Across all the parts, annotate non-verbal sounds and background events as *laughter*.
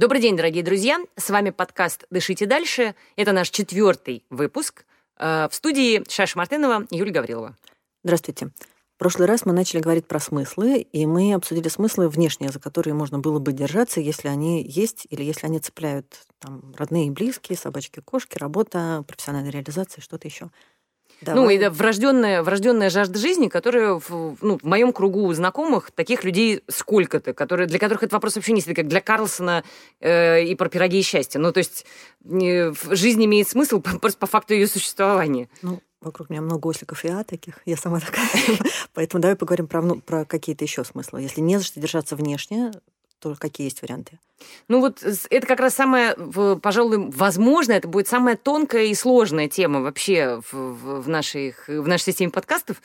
Добрый день, дорогие друзья. С вами подкаст «Дышите дальше». Это наш четвертый выпуск. Э, в студии Шаша Мартынова и Юлия Гаврилова. Здравствуйте. В прошлый раз мы начали говорить про смыслы, и мы обсудили смыслы внешние, за которые можно было бы держаться, если они есть или если они цепляют там, родные и близкие, собачки, кошки, работа, профессиональная реализация, что-то еще. Давай. Ну, и да, врожденная, врожденная жажда жизни, которая в, ну, в моем кругу знакомых, таких людей сколько-то, которые, для которых этот вопрос вообще не стоит, как для Карлсона э, и про пироги и счастье. Ну, то есть э, жизнь имеет смысл *laughs* просто по факту ее существования. Ну, вокруг меня много осликов и а таких, я сама *laughs* такая. Поэтому давай поговорим про, ну, про какие-то еще смыслы. Если не за что держаться внешне, то какие есть варианты? Ну вот это как раз самое, пожалуй, возможно, это будет самая тонкая и сложная тема вообще в, в, нашей, в нашей системе подкастов,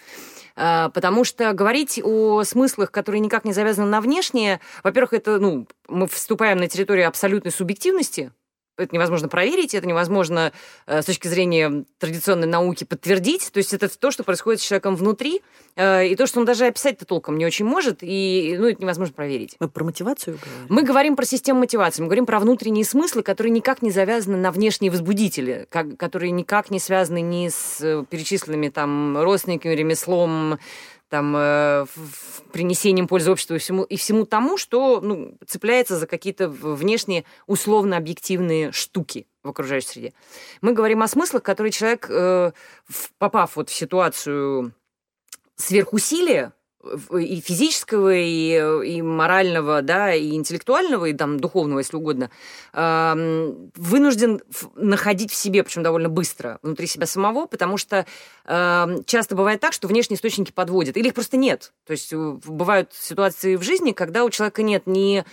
а, потому что говорить о смыслах, которые никак не завязаны на внешнее, во-первых, это, ну, мы вступаем на территорию абсолютной субъективности, это невозможно проверить, это невозможно э, с точки зрения традиционной науки подтвердить. То есть это то, что происходит с человеком внутри, э, и то, что он даже описать-то толком не очень может, и ну, это невозможно проверить. Мы про мотивацию говорим? Мы говорим про систему мотивации, мы говорим про внутренние смыслы, которые никак не завязаны на внешние возбудители, которые никак не связаны ни с э, перечисленными там родственниками, ремеслом, там, э, принесением пользы обществу и всему, и всему тому, что ну, цепляется за какие-то внешние условно-объективные штуки в окружающей среде. Мы говорим о смыслах, которые человек, э, попав вот в ситуацию сверхусилия, и физического, и, и морального, да, и интеллектуального, и там духовного, если угодно, вынужден находить в себе, причем довольно быстро, внутри себя самого, потому что часто бывает так, что внешние источники подводят, или их просто нет. То есть э, бывают ситуации в жизни, когда у человека нет ни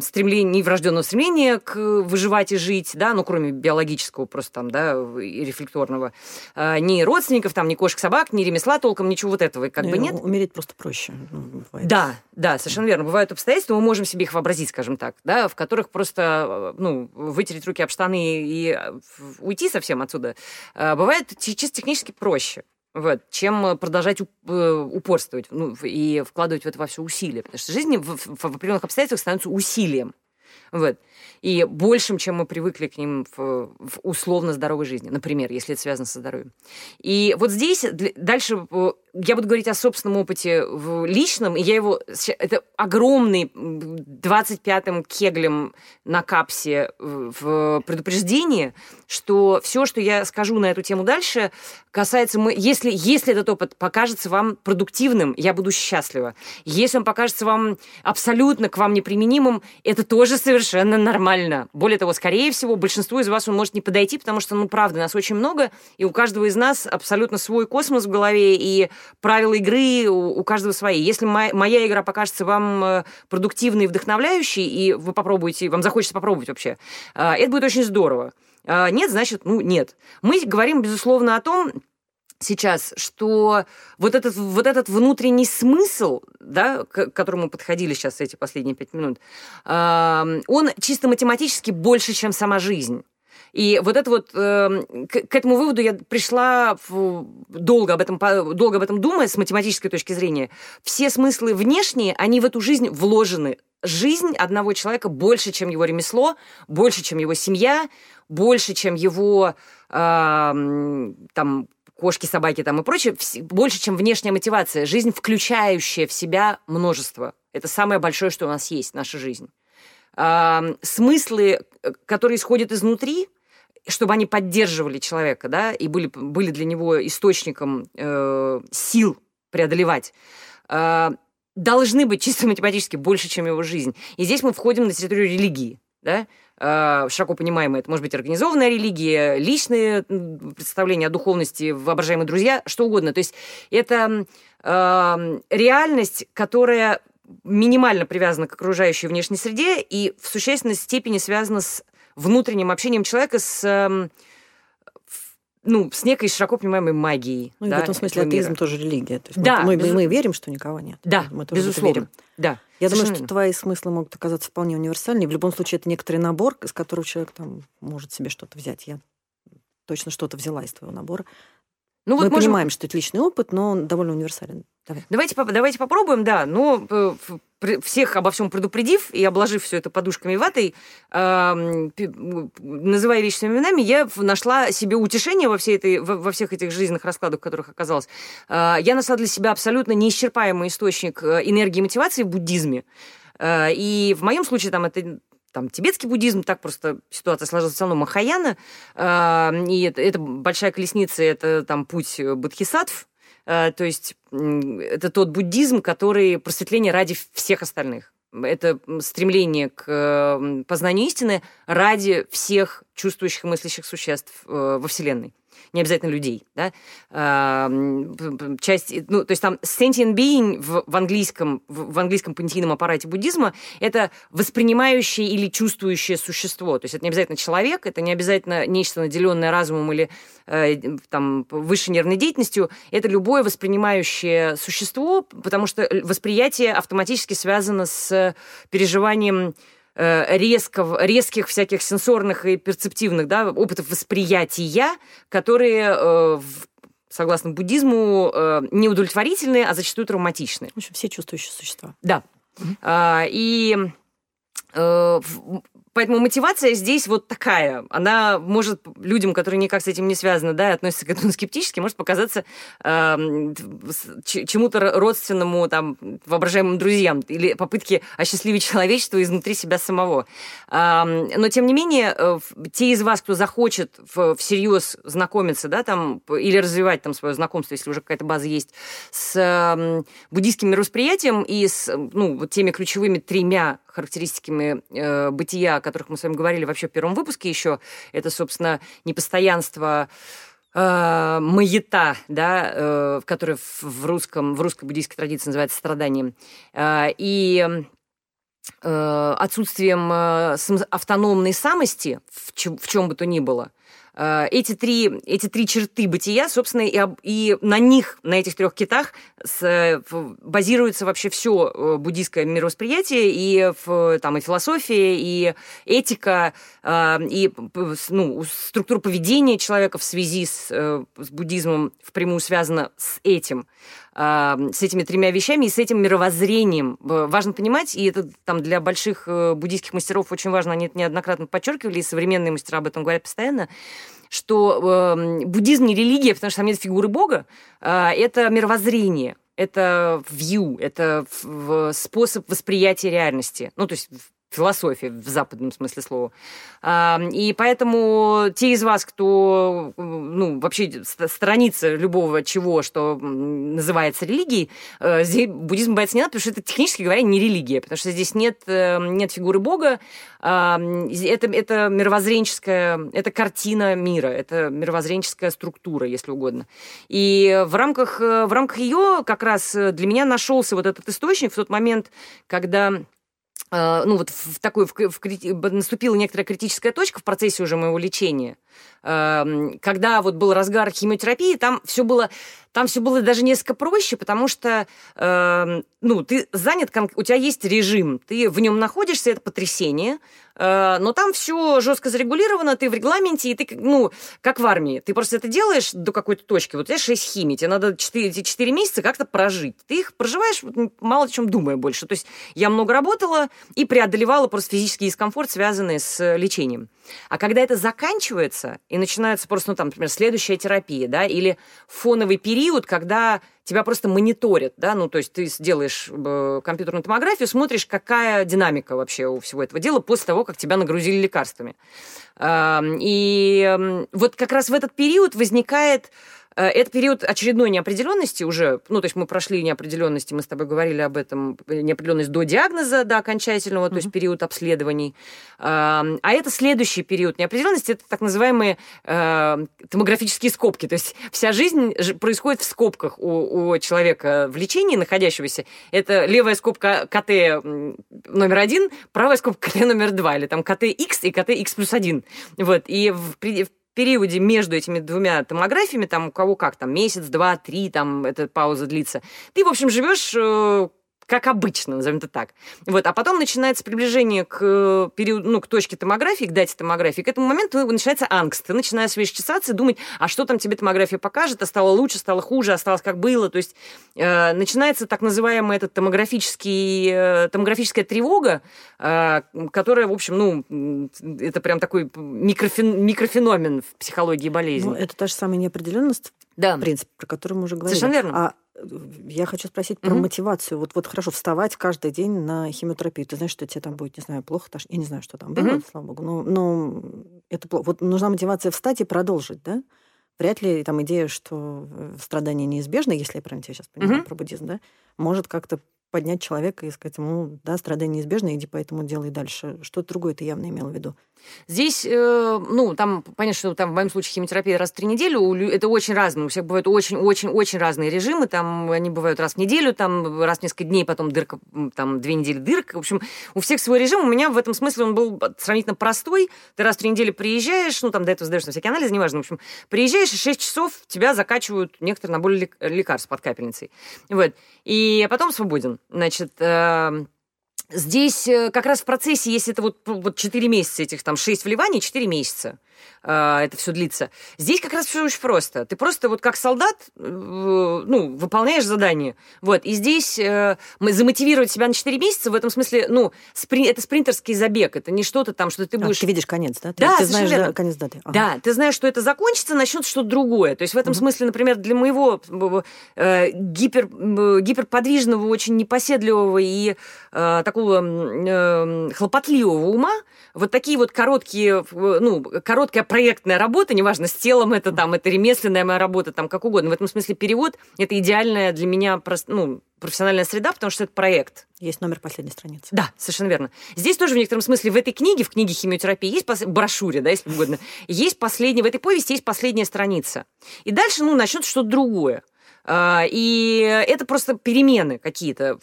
стремления, ни врожденного стремления к выживать и жить, да, ну, кроме биологического просто там, да, и рефлекторного, а, ни родственников, там, ни кошек, собак, ни ремесла толком, ничего вот этого как бы нет. Умереть просто проще. Ну, да, да, совершенно верно. Бывают обстоятельства, мы можем себе их вообразить, скажем так, да, в которых просто, ну, вытереть руки об штаны и э, уйти совсем отсюда. А, бывает чисто технически проще. Вот, чем продолжать э, упорствовать ну, и вкладывать в это во все усилия. Потому что жизнь в, в, в определенных обстоятельствах становится усилием. Вот. И большим, чем мы привыкли к ним в, в условно здоровой жизни, например, если это связано со здоровьем. И вот здесь дальше э, я буду говорить о собственном опыте в личном, и я его... Это огромный 25-м кеглем на капсе в предупреждении, что все, что я скажу на эту тему дальше, касается... Если, если этот опыт покажется вам продуктивным, я буду счастлива. Если он покажется вам абсолютно к вам неприменимым, это тоже совершенно нормально. Более того, скорее всего, большинству из вас он может не подойти, потому что, ну, правда, нас очень много, и у каждого из нас абсолютно свой космос в голове, и правила игры у, каждого свои. Если моя, игра покажется вам э, продуктивной и вдохновляющей, и вы попробуете, вам захочется попробовать вообще, э, это будет очень здорово. Э, нет, значит, ну, нет. Мы говорим, безусловно, о том, сейчас, что вот этот, вот этот внутренний смысл, да, к которому подходили сейчас эти последние пять минут, он чисто математически больше, чем сама жизнь. И вот это вот, э, к, этому выводу я пришла долго, об этом, долго об этом думая с математической точки зрения. Все смыслы внешние, они в эту жизнь вложены. Жизнь одного человека больше, чем его ремесло, больше, чем его семья, больше, чем его э, там, кошки, собаки там и прочее, больше, чем внешняя мотивация. Жизнь, включающая в себя множество. Это самое большое, что у нас есть, наша жизнь. Э, смыслы, э, которые исходят изнутри, чтобы они поддерживали человека, да, и были, были для него источником э, сил преодолевать, э, должны быть чисто математически больше, чем его жизнь. И здесь мы входим на территорию религии, да, э, широко понимаемая, это может быть организованная религия, личные представления о духовности, воображаемые друзья, что угодно. То есть это э, реальность, которая минимально привязана к окружающей внешней среде и в существенной степени связана с внутренним общением человека с эм, ну, с некой широко понимаемой магией. Ну, да, в этом смысле атеизм мира. тоже религия. То есть да, мы, безу... мы верим, что никого нет. Да, мы тоже безусловно. верим. Да, Я думаю, что твои смыслы могут оказаться вполне универсальными. В любом случае, это некоторый набор, из которого человек там может себе что-то взять. Я точно что-то взяла из твоего набора. Ну, вот Мы можем... понимаем, что это личный опыт, но он довольно универсален. Давай. Давайте, давайте попробуем, да. Но э, всех обо всем предупредив и обложив все это подушками ватой, э, называя вещи своими именами, я нашла себе утешение во, всей этой, во, во всех этих жизненных раскладах, в которых оказалась. Э, я нашла для себя абсолютно неисчерпаемый источник э, энергии и мотивации в буддизме. Э, и в моем случае там это там тибетский буддизм, так просто ситуация сложилась в основном Махаяна, э, и это, это большая колесница, это там путь бодхисаттв, э, то есть это тот буддизм, который просветление ради всех остальных. Это стремление к познанию истины ради всех чувствующих и мыслящих существ э, во Вселенной не обязательно людей, да, часть, ну, то есть там sentient being в, в английском, в, в английском понятийном аппарате буддизма это воспринимающее или чувствующее существо, то есть это не обязательно человек, это не обязательно нечто наделенное разумом или э, там высшей нервной деятельностью, это любое воспринимающее существо, потому что восприятие автоматически связано с переживанием резкого, резких всяких сенсорных и перцептивных да, опытов восприятия, которые э, согласно буддизму, э, неудовлетворительные, а зачастую травматичные. В общем, все чувствующие существа. Да. Mm-hmm. И Поэтому мотивация здесь вот такая. Она может людям, которые никак с этим не связаны, да, относятся к этому *laughs* скептически, может показаться э, чему-то родственному, там, воображаемым друзьям или попытки осчастливить человечество изнутри себя самого. Э, но, тем не менее, э, те из вас, кто захочет всерьез знакомиться, да, там, или развивать там свое знакомство, если уже какая-то база есть, с э, буддийским мировосприятием и с ну, вот теми ключевыми тремя характеристиками э, бытия, о которых мы с вами говорили вообще в первом выпуске еще. Это, собственно, непостоянство э, маята, да, э, который в русском, в русской буддийской традиции называется страданием. Э, и отсутствием э, автономной самости в чем, в чем бы то ни было – Э, эти три, эти три черты бытия, собственно, и, и на них, на этих трех китах с, базируется вообще все э, буддийское мировосприятие, и, там, и философия, и этика, э, и ну, структура поведения человека в связи с, с буддизмом впрямую связана с этим с этими тремя вещами и с этим мировоззрением. Важно понимать, и это там для больших буддийских мастеров очень важно, они это неоднократно подчеркивали, и современные мастера об этом говорят постоянно, что э, буддизм не религия, потому что там нет фигуры Бога, э, это мировоззрение, это view, это способ восприятия реальности. Ну, то есть философия в западном смысле слова. И поэтому те из вас, кто ну, вообще сторонится любого чего, что называется религией, э, здесь буддизм бояться не надо, потому что это, технически говоря, не религия, потому что здесь нет, э, нет фигуры Бога, это, это мировоззренческая, это картина мира, это мировоззренческая структура, если угодно. И в рамках, э, в рамках ее как раз для меня нашелся вот этот источник в тот момент, когда Э, ну вот в такой в, в, наступила некоторая критическая точка в процессе уже моего лечения, когда вот был разгар химиотерапии, там все было там все было даже несколько проще, потому что, э, ну, ты занят, у тебя есть режим, ты в нем находишься, это потрясение, э, но там все жестко зарегулировано, ты в регламенте, и ты, ну, как в армии, ты просто это делаешь до какой-то точки, вот у тебя 6 химий, тебе надо 4, эти 4 месяца как-то прожить. Ты их проживаешь, мало о чем думая больше. То есть я много работала и преодолевала просто физический дискомфорт, связанный с лечением. А когда это заканчивается, и начинается просто, ну, там, например, следующая терапия, да, или фоновый период, когда тебя просто мониторят, да, ну, то есть ты делаешь э, компьютерную томографию, смотришь, какая динамика вообще у всего этого дела после того, как тебя нагрузили лекарствами. И вот как раз в этот период возникает это период очередной неопределенности уже, ну, то есть мы прошли неопределенности, мы с тобой говорили об этом, неопределенность до диагноза, до окончательного, mm-hmm. то есть период обследований. А это следующий период неопределенности, это так называемые э, томографические скобки, то есть вся жизнь происходит в скобках у, у человека в лечении находящегося. Это левая скобка КТ номер один, правая скобка КТ номер два, или там КТХ и КТХ плюс один. Вот, и в, в периоде между этими двумя томографиями, там у кого как, там месяц, два, три, там эта пауза длится, ты, в общем, живешь э, как обычно, назовем это так. Вот, а потом начинается приближение к э, периоду, ну, к точке томографии, к дате томографии. К этому моменту начинается ангст. Ты начинаешь свежь чесаться и думать, а что там тебе томография покажет, а стало лучше, стало хуже, осталось как было. То есть э, начинается так называемая этот томографический, э, томографическая тревога, э, которая, в общем, ну, это прям такой микрофен, микрофеномен в психологии болезни. Ну, это та же самая неопределенность, да. в принципе, про которую мы уже говорили. Совершенно верно. А я хочу спросить про угу. мотивацию. Вот, вот хорошо, вставать каждый день на химиотерапию. Ты знаешь, что тебе там будет, не знаю, плохо, тошнить. Я не знаю, что там было, угу. слава богу. Но, но это плохо. Вот нужна мотивация встать и продолжить, да? Вряд ли там идея, что э, страдания неизбежны, если я правильно тебя сейчас понимаю угу. про буддизм, да, может как-то поднять человека и сказать ему, да, страдания неизбежны, иди поэтому делай дальше. Что-то другое ты явно имел в виду. Здесь, э, ну, там, понятно, что там в моем случае химиотерапия раз в три недели, это очень разные, у всех бывают очень-очень-очень разные режимы, там они бывают раз в неделю, там раз в несколько дней, потом дырка, там две недели дырка, в общем, у всех свой режим, у меня в этом смысле он был сравнительно простой, ты раз в три недели приезжаешь, ну, там до этого сдаешь на всякие анализы, неважно, в общем, приезжаешь, и 6 часов тебя закачивают некоторые наборы лекарств под капельницей, вот, и потом свободен, значит, э, Здесь э, как раз в процессе, если это вот, вот 4 месяца, этих там 6 вливаний, 4 месяца, а, это все длится. Здесь как раз все очень просто. Ты просто вот как солдат, э, ну, выполняешь задание. Вот. И здесь э, мы замотивировать себя на 4 месяца в этом смысле, ну, спри, это спринтерский забег. Это не что-то там, что ты а, будешь... А, ты видишь конец, да? Ты, да, ты знаешь да, конец даты. Ага. Да, ты знаешь, что это закончится, начнется что-то другое. То есть в этом угу. смысле, например, для моего э, гипер, гиперподвижного, очень непоседливого и э, такого э, хлопотливого ума вот такие вот короткие, ну, короткая проектная работа, неважно, с телом это там, это ремесленная моя работа, там, как угодно. В этом смысле перевод – это идеальная для меня ну, профессиональная среда, потому что это проект. Есть номер последней страницы. Да, совершенно верно. Здесь тоже в некотором смысле в этой книге, в книге химиотерапии, есть пос... брошюре, да, если угодно, есть последняя, в этой повести есть последняя страница. И дальше, ну, начнется что-то другое. А, и это просто перемены какие-то.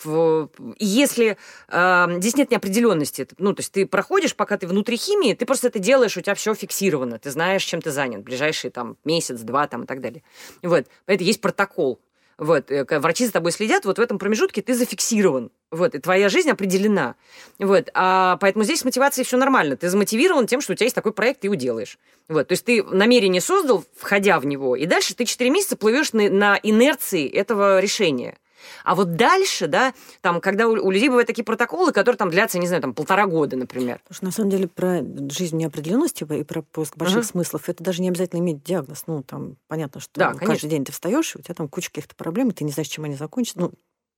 Если а, здесь нет неопределенности, ну, то есть ты проходишь, пока ты внутри химии, ты просто это делаешь, у тебя все фиксировано, ты знаешь, чем ты занят, ближайшие там месяц, два там и так далее. Вот. Это есть протокол. Вот, э, врачи за тобой следят, вот в этом промежутке ты зафиксирован. Вот, и твоя жизнь определена. Вот, а поэтому здесь с мотивацией все нормально. Ты замотивирован тем, что у тебя есть такой проект, ты его делаешь. Вот, то есть ты намерение создал, входя в него, и дальше ты 4 месяца плывешь на, на инерции этого решения. А вот дальше, да, там, когда у, у людей бывают такие протоколы, которые там длятся, не знаю, там полтора года, например. Потому что на самом деле про жизнь неопределенности и про поиск больших uh-huh. смыслов это даже не обязательно иметь диагноз. Ну, там понятно, что да, каждый день ты встаешь, и у тебя там куча каких-то проблем, и ты не знаешь, чем они закончатся. Ну,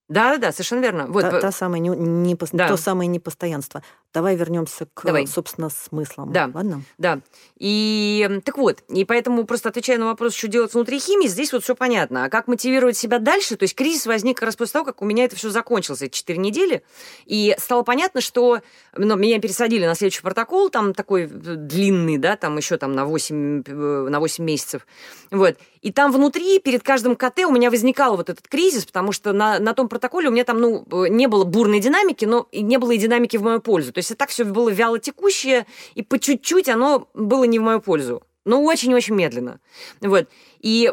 да, да, да, совершенно верно. Вот. Та, та самая не, не, да. То самое непостоянство. Давай вернемся к, Давай. собственно, смыслам. Да. Ладно? Да. И так вот, и поэтому просто отвечая на вопрос, что делать внутри химии, здесь вот все понятно. А как мотивировать себя дальше? То есть кризис возник как раз после того, как у меня это все закончилось, эти 4 недели. И стало понятно, что ну, меня пересадили на следующий протокол, там такой длинный, да, там еще там на 8, э, на 8 месяцев. Вот. И там внутри, перед каждым КТ у меня возникал вот этот кризис, потому что на, на том протоколе у меня там, ну, не было бурной динамики, но и не было и динамики в мою пользу. То есть это так все было вяло текущее, и по чуть-чуть оно было не в мою пользу. Но очень-очень медленно. Вот. И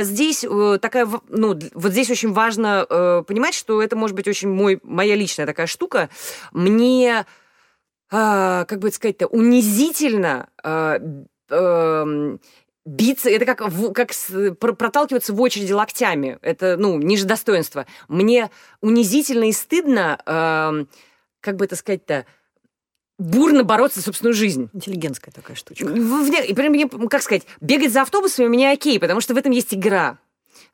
здесь э, такая, ну, вот здесь очень важно э, понимать, что это может быть очень мой, моя личная такая штука. Мне, э, как бы сказать-то, унизительно э, э, биться, это как, как проталкиваться в очереди локтями. Это, ну, ниже достоинства. Мне унизительно и стыдно, э, как бы это сказать-то, бурно бороться за собственную жизнь. Интеллигентская такая штучка. В, в, как сказать, бегать за автобусами у меня окей, потому что в этом есть игра.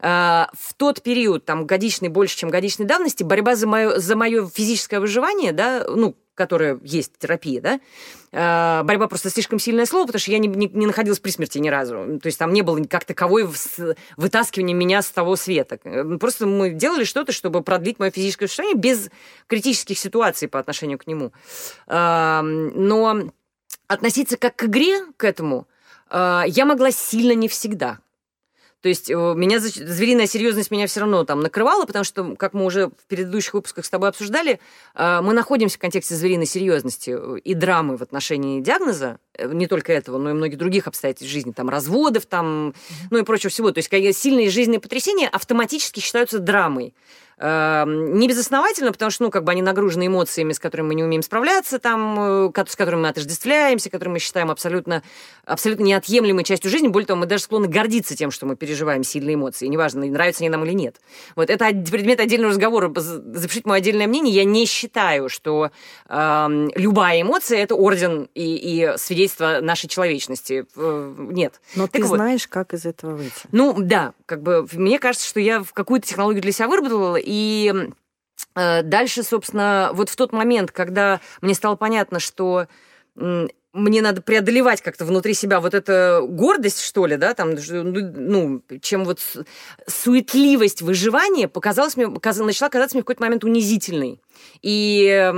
Uh, в тот период, там, годичный, больше, чем годичной давности, борьба за мое, за мое физическое выживание, да, ну, которая есть терапия, да, э, борьба просто слишком сильное слово, потому что я не, не, не находилась при смерти ни разу. То есть там не было как таковой вытаскивания меня с того света. Просто мы делали что-то, чтобы продлить мое физическое существование без критических ситуаций по отношению к нему. Э, но относиться как к игре к этому э, я могла сильно не всегда. То есть э, меня звериная серьезность меня все равно там накрывала, потому что, как мы уже в предыдущих выпусках с тобой обсуждали, э, мы находимся в контексте звериной серьезности э, и драмы в отношении диагноза, не только этого, но и многих других обстоятельств жизни, там разводов, там, ну и прочего всего. То есть сильные жизненные потрясения автоматически считаются драмой. Не безосновательно, потому что, ну, как бы они нагружены эмоциями, с которыми мы не умеем справляться, там, с которыми мы отождествляемся, которые мы считаем абсолютно, абсолютно неотъемлемой частью жизни. Более того, мы даже склонны гордиться тем, что мы переживаем сильные эмоции. Неважно, нравятся они нам или нет. Вот это предмет отдельного разговора. Запишите мое отдельное мнение. Я не считаю, что э, любая эмоция – это орден и, и свидетельство нашей человечности. Э, нет. Но так ты вот. знаешь, как из этого выйти. Ну, да. Как бы, мне кажется, что я в какую-то технологию для себя выработала, и э, дальше, собственно, вот в тот момент, когда мне стало понятно, что мне надо преодолевать как-то внутри себя вот эту гордость, что ли, да, там, ну, ну чем вот суетливость выживания показалась мне, начала казаться мне в какой-то момент унизительной. И,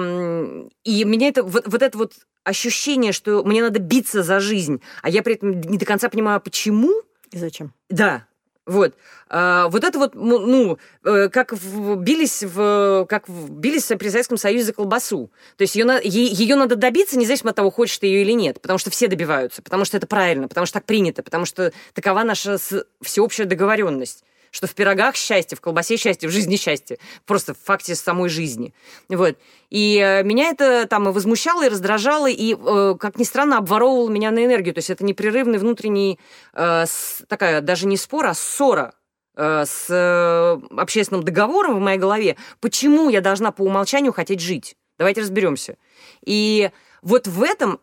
и меня это, вот, вот это вот ощущение, что мне надо биться за жизнь, а я при этом не до конца понимаю, почему. И зачем? Да, вот. А, вот это вот, ну, э, как бились, в, как бились при Советском Союзе за колбасу. То есть ее, ее надо добиться, независимо от того, хочешь ты ее или нет. Потому что все добиваются, потому что это правильно, потому что так принято, потому что такова наша всеобщая договоренность что в пирогах счастье, в колбасе счастье, в жизни счастье. Просто в факте самой жизни. Вот. И э, меня это там и возмущало, и раздражало, и, э, как ни странно, обворовывало меня на энергию. То есть это непрерывный внутренний, э, такая даже не спор, а ссора с общественным договором в моей голове. Почему я должна по умолчанию хотеть жить? Давайте разберемся. И вот в этом,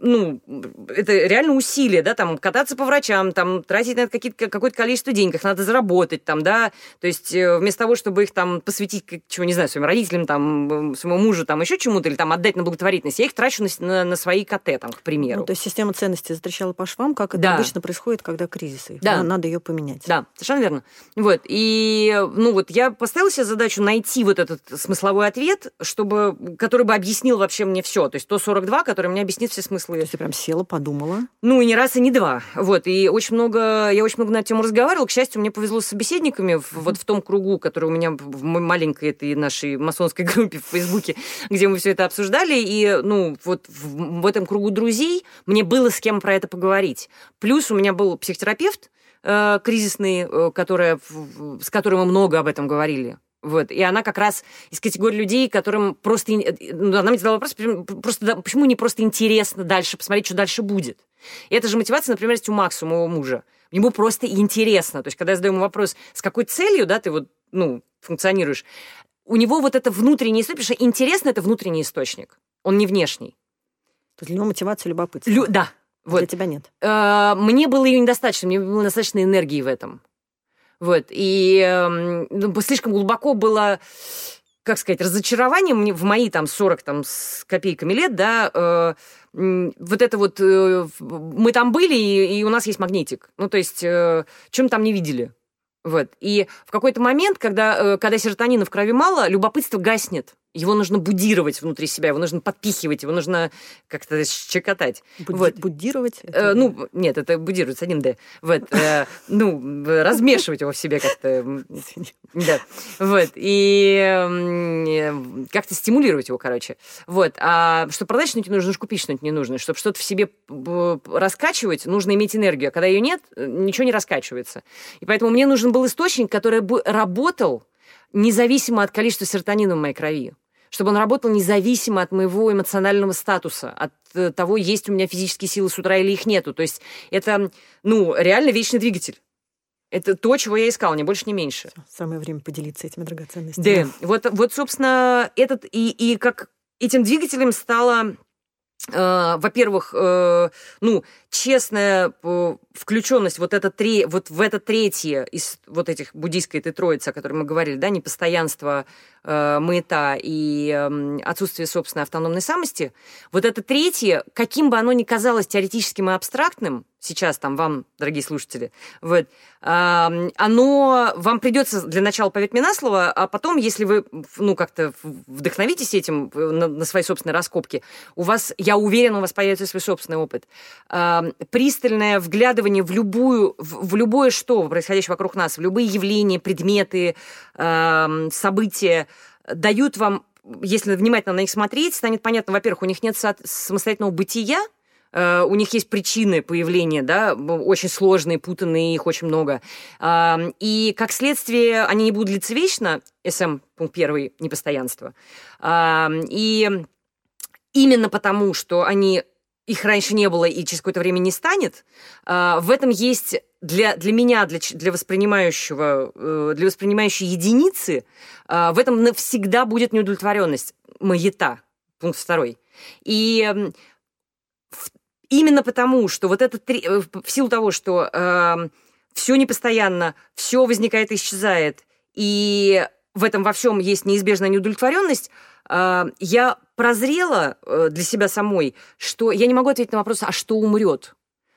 ну, это реально усилие, да, там, кататься по врачам, там, тратить на это какое-то количество денег, их надо заработать, там, да, то есть э, вместо того, чтобы их там посвятить, чего, не знаю, своим родителям, там, своему мужу, там, еще чему-то, или там отдать на благотворительность, я их трачу на, на, на свои КТ, там, к примеру. Ну, то есть система ценностей затрещала по швам, как это да. обычно происходит, когда кризисы. Да. Надо ее поменять. Да, совершенно верно. Вот, и, ну, вот я поставила себе задачу найти вот этот смысловой ответ, чтобы, который бы объяснил вообще мне все, то есть то 42, который мне объяснит все смыслы. То есть ты прям села, подумала? Ну, и не раз, и не два. Вот, и очень много, я очень много на эту тему разговаривала. К счастью, мне повезло с собеседниками в, вот в том кругу, который у меня в маленькой этой нашей масонской *laughs* группе в Фейсбуке, где мы все это обсуждали. И, ну, вот в, в этом кругу друзей мне было с кем про это поговорить. Плюс у меня был психотерапевт, э, кризисный, э, которая, с которым мы много об этом говорили. Вот. И она как раз из категории людей, которым просто... Ну, она мне задала вопрос, просто, почему не просто интересно дальше посмотреть, что дальше будет. И это же мотивация, например, есть у Макса, у моего мужа. Ему просто интересно. То есть, когда я задаю ему вопрос, с какой целью, да, ты вот, ну, функционируешь, у него вот это внутренний источник, потому что интересно это внутренний источник, он не внешний. То есть для него мотивация любопытство. Лю- да. Вот. Для тебя нет. Э, мне было ее недостаточно, мне было достаточно энергии в этом. Вот. И э, ну, слишком глубоко было как сказать, разочарование мне в мои там 40 там, с копейками лет, да, э, вот это вот, э, мы там были, и, и у нас есть магнитик. Ну, то есть, э, чем там не видели. Вот. И в какой-то момент, когда, э, когда серотонина в крови мало, любопытство гаснет его нужно будировать внутри себя, его нужно подпихивать, его нужно как-то щекотать. Буд- вот. Будировать? Э, ну, нет, это будировать с одним «д». Вот, э, *laughs* ну, размешивать его в себе как-то. Да. Вот. И э, как-то стимулировать его, короче. Вот. А чтобы продать что-нибудь нужно, купить что-нибудь не нужно. Чтобы что-то в себе раскачивать, нужно иметь энергию. А когда ее нет, ничего не раскачивается. И поэтому мне нужен был источник, который бы работал независимо от количества серотонина в моей крови чтобы он работал независимо от моего эмоционального статуса, от э, того, есть у меня физические силы с утра или их нету. То есть это, ну, реально вечный двигатель. Это то, чего я искала, не больше, не меньше. Самое время поделиться этими драгоценностями. Да, вот, вот собственно, этот и, и как этим двигателем стало Uh, во-первых, uh, ну, честная uh, включенность вот, это три, вот в это третье из вот этих буддийской этой троицы, о которой мы говорили, да, непостоянство, э, и э, отсутствие собственной автономной самости, вот это третье, каким бы оно ни казалось теоретическим и абстрактным, сейчас там вам, дорогие слушатели, вот, э, оно вам придется для начала поверить мне на слово, а потом, если вы, ну, как-то вдохновитесь этим на, на свои собственные раскопки, у вас, я уверена, у вас появится свой собственный опыт. Э, пристальное вглядывание в любую, в, в любое что происходящее вокруг нас, в любые явления, предметы, э, события, дают вам, если внимательно на них смотреть, станет понятно, во-первых, у них нет самостоятельного бытия, Uh, у них есть причины появления, да, очень сложные, путанные, их очень много. И как следствие они не будут длиться вечно, СМ пункт первый, непостоянство. И именно потому, что они их раньше не было и через какое-то время не станет, в этом есть для, для меня, для, для воспринимающего, э, для воспринимающей единицы, в этом навсегда будет неудовлетворенность, маята, пункт второй. И именно потому, что вот это э, в силу того, что э, все непостоянно, все возникает и исчезает, и в этом во всем есть неизбежная неудовлетворенность, э, я прозрела э, для себя самой, что я не могу ответить на вопрос, а что умрет?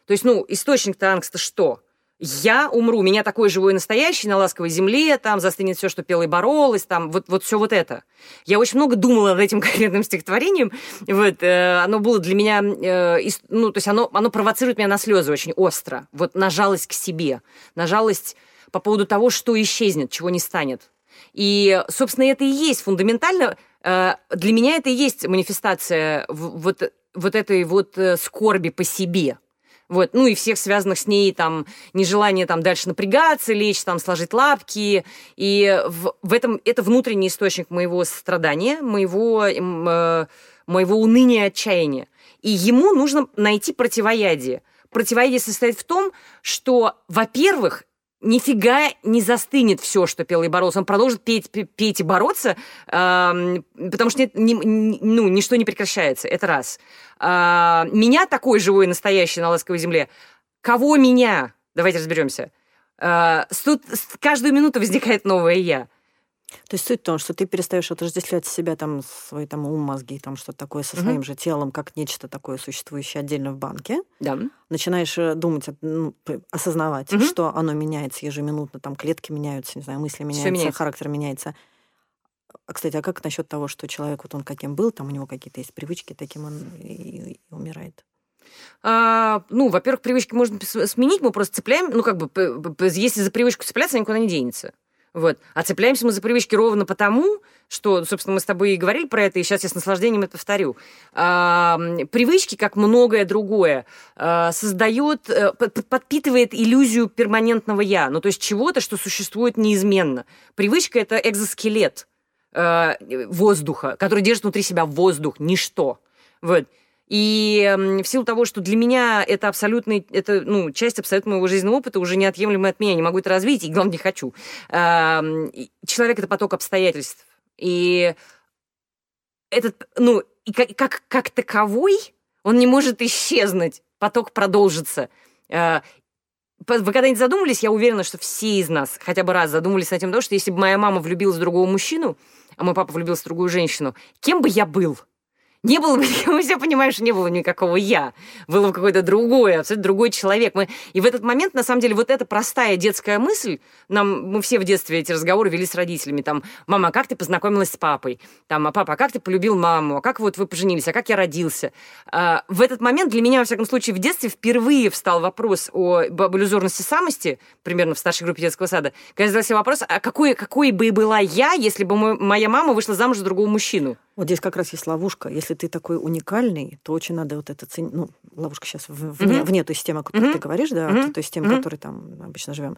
То есть, ну, источник-то ангста что? Я умру, меня такой живой и настоящий на ласковой земле, там застынет все, что пела и боролась, там вот, вот все вот это. Я очень много думала над этим *laughs* конкретным стихотворением, вот, э, оно было для меня, э, и, ну, то есть оно, оно провоцирует меня на слезы очень остро, вот на жалость к себе, на жалость по поводу того, что исчезнет, чего не станет. И, собственно, это и есть фундаментально, э, для меня это и есть манифестация вот, вот этой вот э, скорби по себе – вот, ну и всех связанных с ней там нежелание там дальше напрягаться, лечь, там сложить лапки. И в, в этом это внутренний источник моего страдания, моего, э, моего уныния, отчаяния. И ему нужно найти противоядие. Противоядие состоит в том, что, во-первых, нифига не застынет все, что пел и боролся. Он продолжит петь, петь и бороться, э, потому что нет, ни, ну, ничто не прекращается. Это раз. Э, меня такой живой, настоящий на ласковой земле. Кого меня? Давайте разберемся. Э, тут каждую минуту возникает новое я. То есть суть в том, что ты перестаешь отождествлять себя, там, свой там, ум, мозги, там, что-то такое со своим же телом, как нечто такое существующее отдельно в банке. Да. Начинаешь э, думать, ну, осознавать, что оно меняется ежеминутно, там клетки меняются, не знаю, мысли меняются, меняется. характер меняется. А, кстати, а как насчет того, что человек, вот он каким был, там у него какие-то есть привычки, таким он и, и умирает? А, ну, во-первых, привычки можно сменить, мы просто цепляем, ну, как бы, если за привычку цепляться, никуда не денется. Вот. А цепляемся мы за привычки ровно потому, что, собственно, мы с тобой и говорили про это, и сейчас я с наслаждением это повторю. А, привычки, как многое другое, а, создает, а, подпитывает иллюзию перманентного «я», ну, то есть чего-то, что существует неизменно. Привычка — это экзоскелет а, воздуха, который держит внутри себя воздух, ничто. Вот. И в силу того, что для меня это абсолютный, это, ну, часть абсолютно моего жизненного опыта, уже неотъемлемая от меня, не могу это развить, и, главное, не хочу. Человек — это поток обстоятельств. И этот, ну, и как, как, как таковой он не может исчезнуть, поток продолжится. А, вы когда-нибудь задумались, я уверена, что все из нас хотя бы раз задумались над тем, что если бы моя мама влюбилась в другого мужчину, а мой папа влюбился в другую женщину, кем бы я был? Не было бы, мы все понимаем, что не было никакого «я». Было бы какой-то другой, абсолютно другой человек. Мы, и в этот момент, на самом деле, вот эта простая детская мысль, нам, мы все в детстве эти разговоры вели с родителями, там, «Мама, а как ты познакомилась с папой?» Там, «А папа, а как ты полюбил маму? А как вот вы поженились? А как я родился?» а, В этот момент для меня, во всяком случае, в детстве впервые встал вопрос о, об иллюзорности самости, примерно в старшей группе детского сада, когда задался вопрос, а какой, какой бы была я, если бы мой, моя мама вышла замуж за другого мужчину? Вот здесь как раз есть ловушка. Если ты такой уникальный, то очень надо вот это ценить. Ну, ловушка сейчас вне, mm-hmm. вне той системы, о которой mm-hmm. ты говоришь, да, mm-hmm. той системы, mm-hmm. которой там обычно живем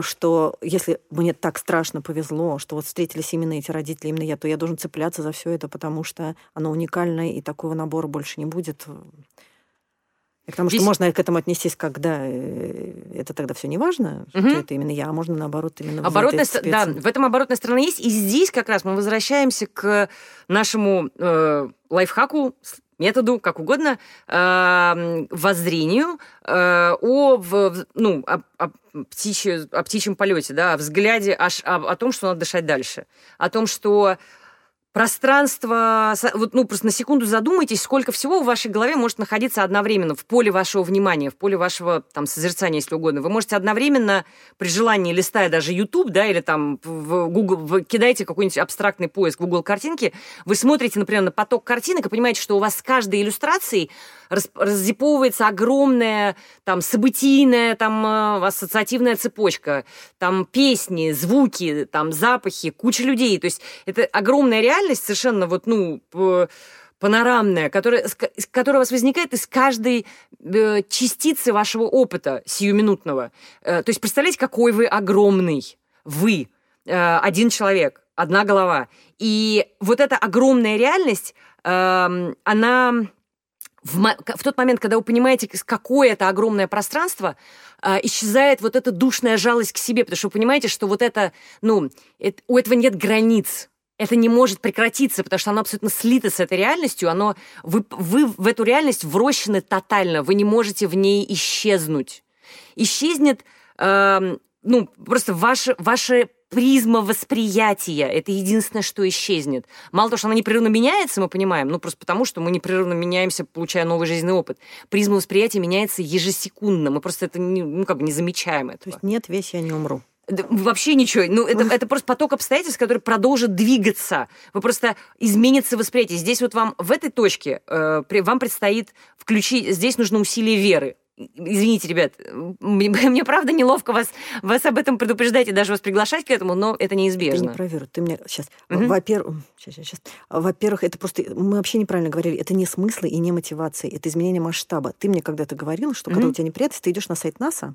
что если мне так страшно повезло, что вот встретились именно эти родители, именно я, то я должен цепляться за все это, потому что оно уникальное, и такого набора больше не будет. И потому Здесь... что можно к этому отнестись, когда э, это тогда все не важно, угу. что это именно я, а можно наоборот именно оборотная ст... Да, в этом оборотная сторона есть. И здесь как раз мы возвращаемся к нашему э, лайфхаку, методу, как угодно, э, воззрению э, о, в, ну, о, о, птичьи, о птичьем полете, да, о взгляде аж, о, о том, что надо дышать дальше, о том, что пространство, вот, ну, просто на секунду задумайтесь, сколько всего в вашей голове может находиться одновременно в поле вашего внимания, в поле вашего, там, созерцания, если угодно. Вы можете одновременно, при желании, листая даже YouTube, да, или там в Google, вы кидаете какой-нибудь абстрактный поиск в Google картинки, вы смотрите, например, на поток картинок и понимаете, что у вас с каждой иллюстрацией раз, раззиповывается огромная, там, событийная, там, э, ассоциативная цепочка, там, песни, звуки, там, запахи, куча людей. То есть это огромная реальность, совершенно вот, ну, панорамное, которое, которое у вас возникает из каждой э, частицы вашего опыта сиюминутного. Э, то есть представляете, какой вы огромный. Вы. Э, один человек, одна голова. И вот эта огромная реальность, э, она в, в тот момент, когда вы понимаете, какое это огромное пространство, э, исчезает вот эта душная жалость к себе, потому что вы понимаете, что вот это, ну, это, у этого нет границ. Это не может прекратиться, потому что оно абсолютно слито с этой реальностью. Оно, вы, вы в эту реальность врощены тотально. Вы не можете в ней исчезнуть. Исчезнет, э, ну, просто ваше, ваше призма восприятия. Это единственное, что исчезнет. Мало того, что она непрерывно меняется, мы понимаем, ну просто потому, что мы непрерывно меняемся, получая новый жизненный опыт. Призма восприятия меняется ежесекундно. Мы просто это не, ну, как бы не замечаем этого. То есть нет, весь я не умру. Вообще ничего. Ну, это, это просто поток обстоятельств, который продолжит двигаться. Вы просто изменится восприятие. Здесь вот вам в этой точке э, вам предстоит включить... Здесь нужно усилие веры. Извините, ребят, мне, *laughs* мне правда неловко вас, вас об этом предупреждать и даже вас приглашать к этому, но это неизбежно. Ты не проверю. Ты мне сейчас. Угу. Во-первых, сейчас, сейчас. Во-первых, это просто мы вообще неправильно говорили. Это не смыслы и не мотивации, это изменение масштаба. Ты мне когда-то говорила, что угу. когда у тебя неприятность, ты идешь на сайт НАСА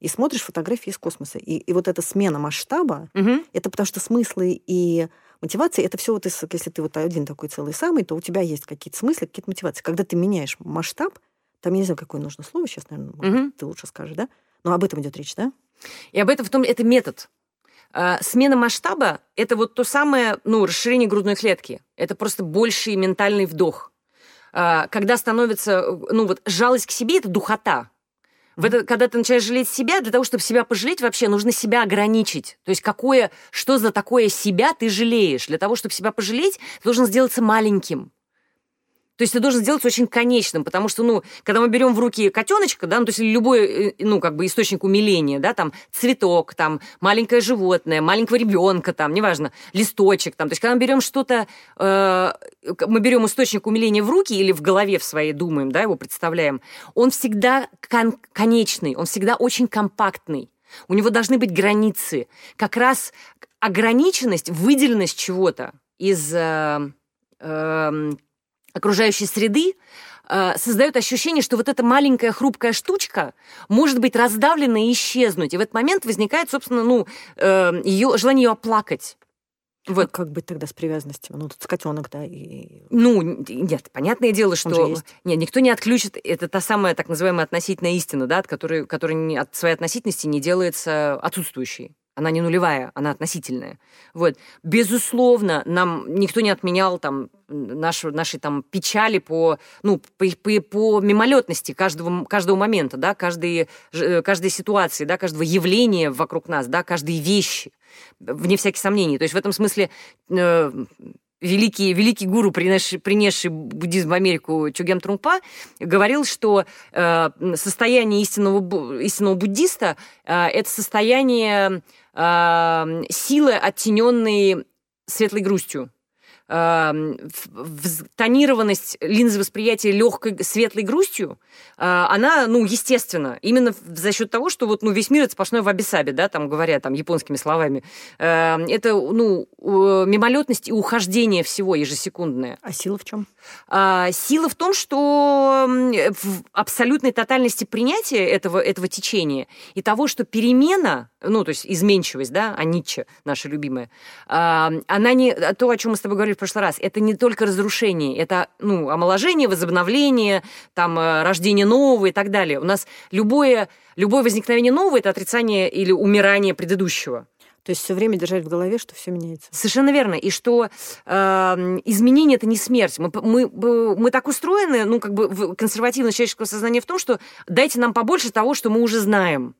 и смотришь фотографии из космоса. И, и вот эта смена масштаба, угу. это потому что смыслы и мотивации, это все вот если ты вот один такой целый самый, то у тебя есть какие-то смыслы, какие-то мотивации. Когда ты меняешь масштаб, там я не знаю, какое нужно слово сейчас, наверное, угу. ты лучше скажешь, да? Но об этом идет речь, да? И об этом в том, это метод. А, смена масштаба – это вот то самое, ну, расширение грудной клетки. Это просто больший ментальный вдох. А, когда становится, ну, вот жалость к себе – это духота. В это, когда ты начинаешь жалеть себя, для того, чтобы себя пожалеть, вообще нужно себя ограничить. То есть какое, что за такое себя ты жалеешь? Для того, чтобы себя пожалеть, ты должен сделаться маленьким. То есть ты должен сделать очень конечным, потому что, ну, когда мы берем в руки котеночка, да, ну, то есть любой, э, ну, как бы источник умиления, да, там, цветок, там, маленькое животное, маленького ребенка, там, неважно, листочек, там, то есть когда мы берем что-то, э, мы берем источник умиления в руки или в голове в своей думаем, да, его представляем, он всегда кон- конечный, он всегда очень компактный. У него должны быть границы. Как раз ограниченность, выделенность чего-то из э, э, окружающей среды э, создает ощущение, что вот эта маленькая хрупкая штучка может быть раздавлена и исчезнуть. И в этот момент возникает, собственно, ну, э, ее, желание ее оплакать. Вот. А как быть тогда с привязанностью? Ну, тут котенок, да, и... Ну, нет, понятное дело, что... Нет, никто не отключит. Это та самая так называемая относительная истина, да, от которой, которая от своей относительности не делается отсутствующей. Она не нулевая, она относительная. Вот. Безусловно, нам никто не отменял там нашу, наши там печали по, ну, по, по, по мимолетности каждого, каждого момента, да, каждой, э, каждой ситуации, да, каждого явления вокруг нас, да, каждой вещи, вне всяких сомнений. То есть в этом смысле э, великий, великий гуру, принесший, принесший буддизм в Америку Чугем Трумпа, говорил, что э, состояние истинного, истинного буддиста э, это состояние э, силы, оттененной светлой грустью тонированность линзы восприятия легкой светлой грустью, а, она, ну, естественно, именно за счет того, что вот, ну, весь мир это сплошной вабисаби, да, там говоря там японскими словами. Это, ну, мимолетность и ухождение всего ежесекундное. А сила в чем? А, сила в том, что в абсолютной тотальности принятия этого, этого течения и того, что перемена, ну, то есть изменчивость, да, а Ницше, наша любимая, а, она не... То, о чем мы с тобой говорили в прошлый раз, это не только разрушение, это ну, омоложение, возобновление, там, э, рождение нового и так далее. У нас любое, любое возникновение нового – это отрицание или умирание предыдущего. То есть все время держать в голове, что все меняется. Совершенно верно. И что э, изменение это не смерть. Мы, мы, мы так устроены, ну, как бы консервативное человеческое сознание в том, что дайте нам побольше того, что мы уже знаем.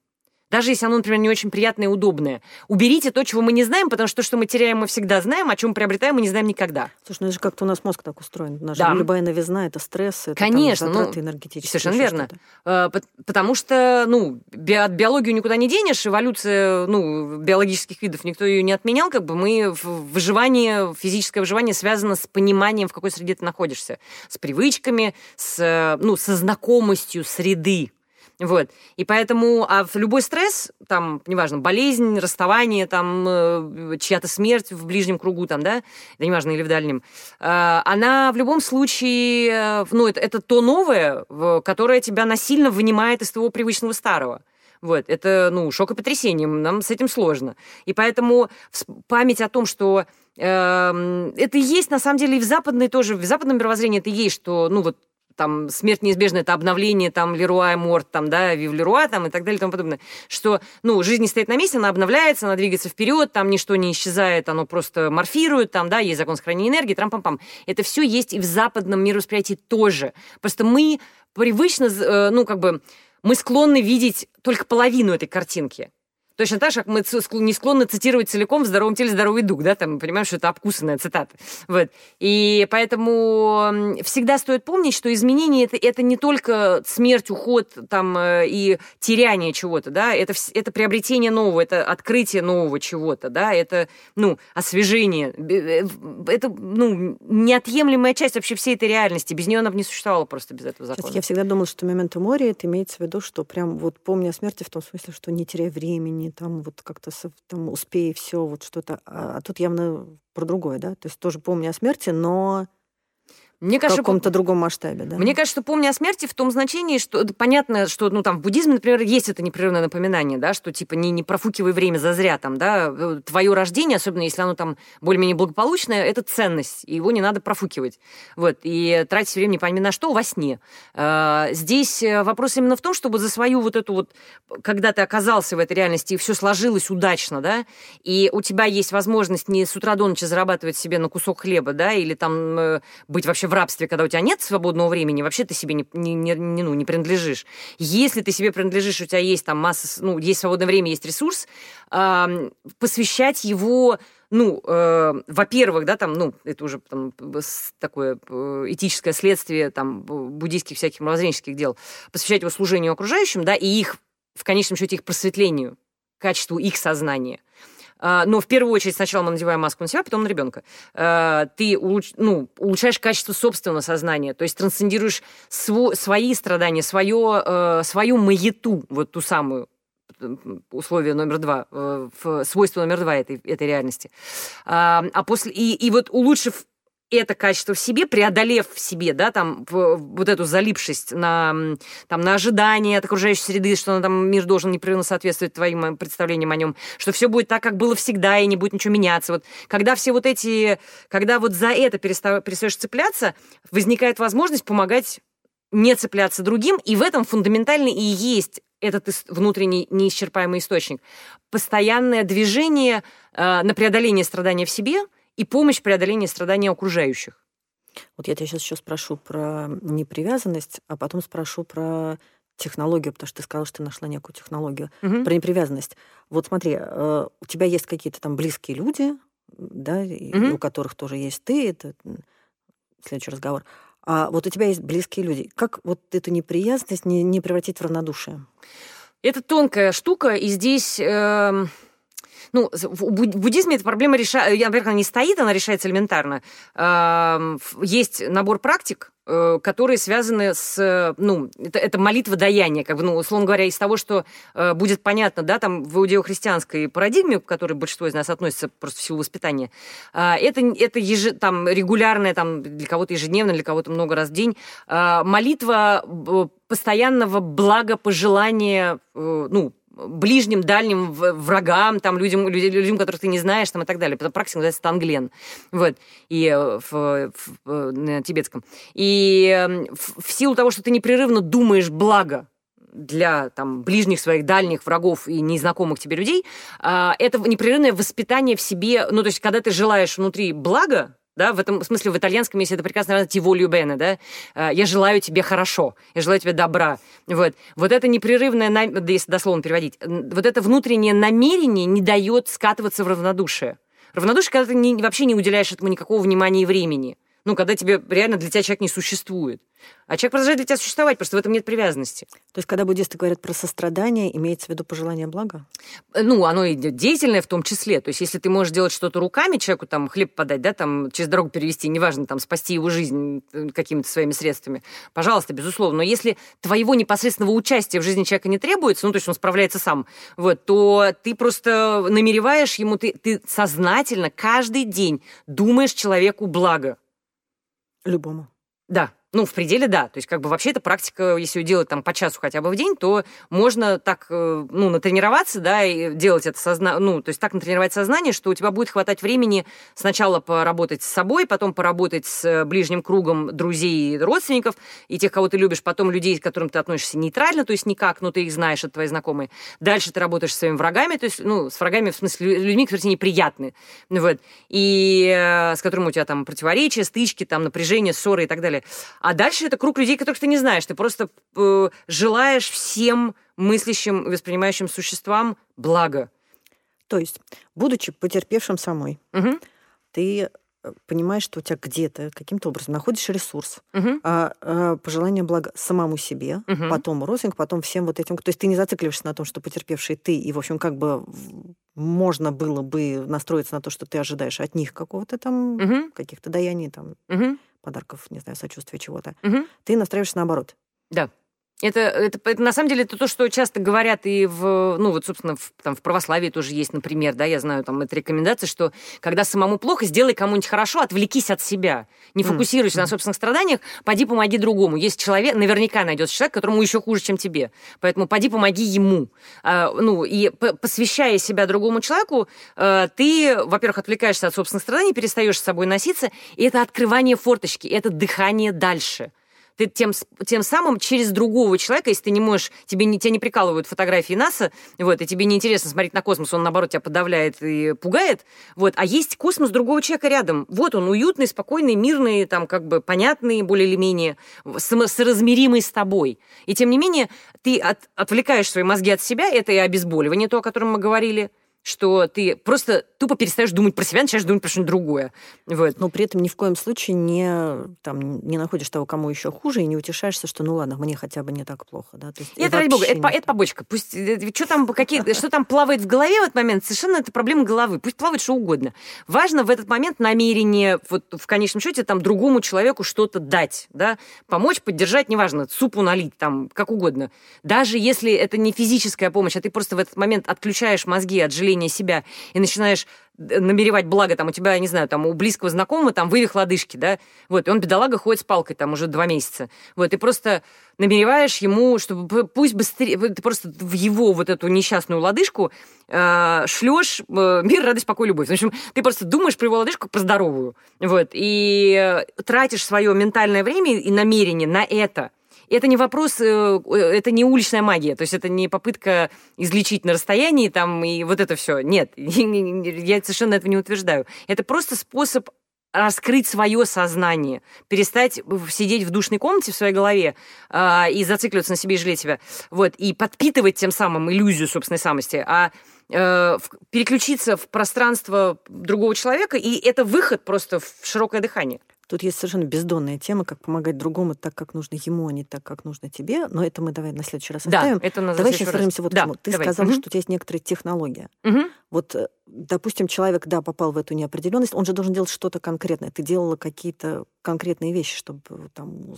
Даже если оно, например, не очень приятное и удобное. Уберите то, чего мы не знаем, потому что то, что мы теряем, мы всегда знаем, а чем мы приобретаем, мы не знаем никогда. Слушай, ну это же как-то у нас мозг так устроен. Наша да. любая новизна – это стресс, это Конечно, там, затраты ну, энергетические. Совершенно верно. Э, потому что, ну, би от биологию никуда не денешь, эволюция, ну, биологических видов никто ее не отменял, как бы мы выживание, физическое выживание связано с пониманием, в какой среде ты находишься, с привычками, с, ну, со знакомостью среды. Вот. И поэтому, а любой стресс, там, неважно, болезнь, расставание, там, э, чья-то смерть в ближнем кругу, там, да, да неважно, или в дальнем, э, она в любом случае, э, ну, это, это то новое, которое тебя насильно вынимает из твоего привычного старого. Вот, это, ну, шок и потрясение, нам с этим сложно. И поэтому память о том, что э, это есть, на самом деле, и в западной тоже, в западном мировоззрении это есть, что, ну, вот, там смерть неизбежна, это обновление, там, Леруа Морт, там, да, Вив Леруа, там, и так далее, и тому подобное. Что, ну, жизнь не стоит на месте, она обновляется, она двигается вперед, там ничто не исчезает, оно просто морфирует, там, да, есть закон сохранения энергии, трам-пам-пам. Это все есть и в западном мировосприятии тоже. Просто мы привычно, э, ну, как бы, мы склонны видеть только половину этой картинки. Точно так же, как мы не склонны цитировать целиком «В здоровом теле здоровый дух», да, там, понимаем, что это обкусанная цитата. Вот. И поэтому всегда стоит помнить, что изменение это, это не только смерть, уход там, э, и теряние чего-то, да, это, это приобретение нового, это открытие нового чего-то, да, это, ну, освежение. Э, это, ну, неотъемлемая часть вообще всей этой реальности. Без нее она бы не существовала просто без этого закона. Я всегда думала, что момент море это имеется в виду, что прям вот помни о смерти в том смысле, что не теряй времени, не там вот как-то там успей все вот что-то. А, а тут явно про другое, да? То есть тоже помни о смерти, но мне кажется, в каком-то другом масштабе, да? Мне кажется, что помни о смерти в том значении, что понятно, что ну, там, в буддизме, например, есть это непрерывное напоминание, да, что типа не, не профукивай время зазря, там, да, э, твое рождение, особенно если оно там более-менее благополучное, это ценность, и его не надо профукивать. Вот, и тратить время не пойми на что во сне. А, здесь э, вопрос именно в том, чтобы за свою вот эту вот, когда ты оказался в этой реальности, и все сложилось удачно, да, и у тебя есть возможность не с утра до ночи зарабатывать себе на кусок хлеба, да, или там э, быть вообще рабстве, когда у тебя нет свободного времени, вообще ты себе не, не, не, ну, не принадлежишь. Если ты себе принадлежишь, у тебя есть там масса, ну, есть свободное время, есть ресурс, э, посвящать его ну, э, во-первых, да, там, ну, это уже там, такое э, этическое следствие там буддийских всяких мировоззренческих дел, посвящать его служению окружающим, да, и их, в конечном счете, их просветлению, качеству их сознания. А, но в первую очередь сначала мы надеваем маску на себя, потом на ребенка. А, ты улуч, ну, улучшаешь качество собственного сознания, то есть трансцендируешь сво, свои страдания, свое, э, свою маяту, вот ту самую, условие номер два, э, свойство номер два этой, этой реальности. А, а после, и, и вот улучшив это качество в себе, преодолев в себе, да, там, вот эту залипшесть на, там, на ожидание от окружающей среды, что там, мир должен непрерывно соответствовать твоим э, представлениям о нем, что все будет так, как было всегда, и не будет ничего меняться. Вот, когда все вот эти, когда вот за это перестаешь цепляться, возникает возможность помогать не цепляться другим, и в этом фундаментально и есть этот внутренний неисчерпаемый источник. Постоянное движение э, на преодоление страдания в себе – и помощь в преодолении страданий окружающих. Вот я тебя сейчас еще спрошу про непривязанность, а потом спрошу про технологию, потому что ты сказала, что ты нашла некую технологию. Угу. Про непривязанность. Вот смотри, э, у тебя есть какие-то там близкие люди, да, угу. у которых тоже есть ты, это следующий разговор. А вот у тебя есть близкие люди. Как вот эту неприязненность не, не превратить в равнодушие? Это тонкая штука, и здесь... Э ну, в буддизме эта проблема решается, во-первых, она не стоит, она решается элементарно. Есть набор практик, э, которые связаны с, ну, это, это молитва даяния, как бы, ну, условно говоря, из того, что э, будет понятно, да, там в иудео-христианской парадигме, к которой большинство из нас относится просто в силу воспитания, э, это, это еж, там регулярная, там, для кого-то ежедневно, для кого-то много раз в день, э, молитва э, постоянного благопожелания, э, ну, ближним, дальним врагам, там, людям, людям, которых ты не знаешь, там, и так далее. Практика называется танглен. Вот. И э, в, в, в на тибетском. И эм, в, в силу того, что ты непрерывно думаешь благо для там, ближних своих дальних врагов и незнакомых тебе людей, а, это непрерывное воспитание в себе, ну, то есть, когда ты желаешь внутри блага, да, в этом смысле в итальянском есть это прекрасно называется «тиволю бене», да, «Э, «я желаю тебе хорошо», «я желаю тебе добра», вот. Вот это непрерывное, если дословно переводить, вот это внутреннее намерение не дает скатываться в равнодушие. Равнодушие, когда ты не, вообще не уделяешь этому никакого внимания и времени. Ну, когда тебе реально для тебя человек не существует. А человек продолжает для тебя существовать, просто в этом нет привязанности. То есть, когда буддисты говорят про сострадание, имеется в виду пожелание блага? Э, ну, оно и деятельное в том числе. То есть, если ты можешь делать что-то руками, человеку там хлеб подать, да, там через дорогу перевести, неважно, там спасти его жизнь э, какими-то своими средствами, пожалуйста, безусловно. Но если твоего непосредственного участия в жизни человека не требуется, ну, то есть он справляется сам, вот, то ты просто намереваешь ему, ты, ты сознательно каждый день думаешь человеку благо. Любому. Да, ну, в пределе, да. То есть, как бы вообще эта практика, если ее делать там по часу хотя бы в день, то можно так, э, ну, натренироваться, да, и делать это сознание, ну, то есть так натренировать сознание, что у тебя будет хватать времени сначала поработать с собой, потом поработать с ближним кругом друзей и родственников, и тех, кого ты любишь, потом людей, к которым ты относишься нейтрально, то есть никак, но ты их знаешь, это твои знакомые. Дальше ты работаешь с своими врагами, то есть, ну, с врагами, в смысле, людьми, которые тебе неприятны, вот, и э, с которыми у тебя там противоречия, стычки, там, напряжение, ссоры и так далее. А дальше это круг людей, которых ты не знаешь. Ты просто э, желаешь всем мыслящим, воспринимающим существам блага. То есть, будучи потерпевшим самой, угу. ты понимаешь, что у тебя где-то каким-то образом находишь ресурс, угу. а, а, пожелание блага самому себе, угу. потом родственнику, потом всем вот этим. То есть ты не зацикливаешься на том, что потерпевший ты, и, в общем, как бы можно было бы настроиться на то, что ты ожидаешь от них какого-то там, угу. каких-то даяний, там, угу подарков, не знаю, сочувствия чего-то. Угу. Ты настраиваешься наоборот. Да. Это, это, это на самом деле это то, что часто говорят и в, ну вот, собственно, в, там, в православии тоже есть, например, да, я знаю, там, это рекомендация, что когда самому плохо, сделай кому-нибудь хорошо, отвлекись от себя, не фокусируйся mm. на собственных страданиях, поди помоги другому. Есть человек, наверняка найдется человек, которому еще хуже, чем тебе, поэтому поди помоги ему. А, ну, и посвящая себя другому человеку, а, ты, во-первых, отвлекаешься от собственных страданий, перестаешь с собой носиться, и это открывание форточки, это дыхание дальше ты тем, тем самым через другого человека, если ты не можешь, тебе не, тебя не прикалывают фотографии НАСА, вот, и тебе неинтересно смотреть на космос, он, наоборот, тебя подавляет и пугает, вот, а есть космос другого человека рядом. Вот он, уютный, спокойный, мирный, там, как бы понятный, более или менее, соразмеримый с тобой. И тем не менее, ты от, отвлекаешь свои мозги от себя, это и обезболивание, то, о котором мы говорили, что ты просто тупо перестаешь думать про себя, начинаешь думать про что-нибудь другое. Вот. Но при этом ни в коем случае не, там, не находишь того, кому еще хуже, и не утешаешься, что ну ладно, мне хотя бы не так плохо. Да? То есть, это, ради бога, это, это побочка. Пусть, э, что там, какие, *laughs* что там плавает в голове в этот момент, совершенно это проблема головы. Пусть плавает что угодно. Важно в этот момент намерение, вот в конечном счете, там, другому человеку что-то дать, да, помочь, поддержать, неважно, супу налить, там, как угодно. Даже если это не физическая помощь, а ты просто в этот момент отключаешь мозги от жаления ощущение себя, и начинаешь э, намеревать благо, там, у тебя, не знаю, там, у близкого знакомого, там, вывих лодыжки, да, вот, и он, бедолага, ходит с палкой, там, уже два месяца, вот, и просто намереваешь ему, чтобы пусть быстрее, ты просто в его вот эту несчастную лодыжку э, шлешь э, мир, радость, покой, любовь. В общем, ты просто думаешь про его лодыжку, про здоровую, вот, и тратишь свое ментальное время и намерение на это – это не вопрос, э, это не уличная магия, то есть это не попытка излечить на расстоянии там и вот это все. Нет, *laughs* я совершенно этого не утверждаю. Это просто способ раскрыть свое сознание, перестать сидеть в душной комнате в своей голове э, и зацикливаться на себе и жалеть себя, вот, и подпитывать тем самым иллюзию собственной самости, а э, переключиться в пространство другого человека, и это выход просто в широкое дыхание. Тут есть совершенно бездонная тема, как помогать другому так, как нужно ему, а не так, как нужно тебе. Но это мы давай на следующий раз оставим. Да, это на давай сейчас вернемся вот да, к чему. Ты давай. сказала, угу. что у тебя есть некоторая технология. Угу. Вот, э, допустим, человек, да, попал в эту неопределенность, он же должен делать что-то конкретное. Ты делала какие-то конкретные вещи, чтобы там,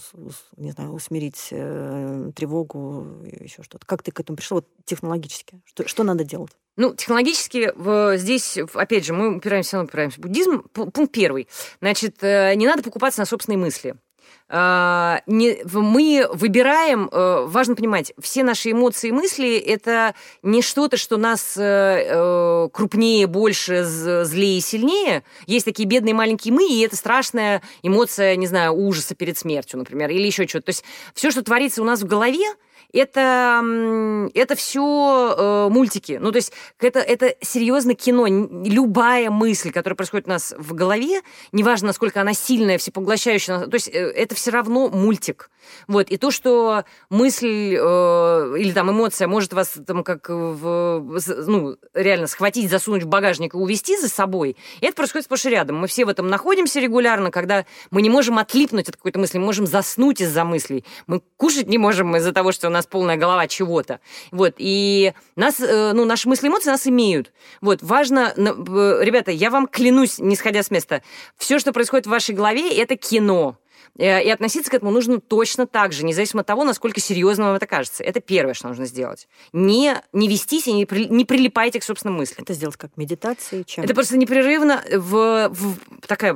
не знаю, усмирить э, тревогу, еще что-то. Как ты к этому пришла вот, технологически? Что, что надо делать? Ну, технологически здесь, опять же, мы упираемся, упираемся в буддизм. Пункт первый. Значит, э, не надо покупаться на собственные мысли. А, не, мы выбираем, э, важно понимать, все наши эмоции и мысли это не что-то, что нас э, крупнее, больше, злее и сильнее. Есть такие бедные маленькие мы, и это страшная эмоция, не знаю, ужаса перед смертью, например, или еще что-то. То есть все, что творится у нас в голове, это, это все э, мультики. Ну, то есть это, это серьезно кино. Любая мысль, которая происходит у нас в голове, неважно, насколько она сильная, всепоглощающая, то есть э, это все равно мультик. Вот. И то, что мысль э, или там эмоция может вас там как в, ну, реально схватить, засунуть в багажник и увести за собой, это происходит сплошь и рядом. Мы все в этом находимся регулярно, когда мы не можем отлипнуть от какой-то мысли, мы можем заснуть из-за мыслей. Мы кушать не можем из-за того, что у нас полная голова чего-то. Вот. И нас, э, ну, наши мысли, эмоции нас имеют. Вот. Важно, ребята, я вам клянусь, не сходя с места, все, что происходит в вашей голове, это кино. Э, и относиться к этому нужно точно так же, независимо от того, насколько серьезно вам это кажется. Это первое, что нужно сделать. Не, не вестись и не, при, не прилипайте к собственным мыслям. Это сделать как медитации? Чем? Это просто непрерывно в, в такая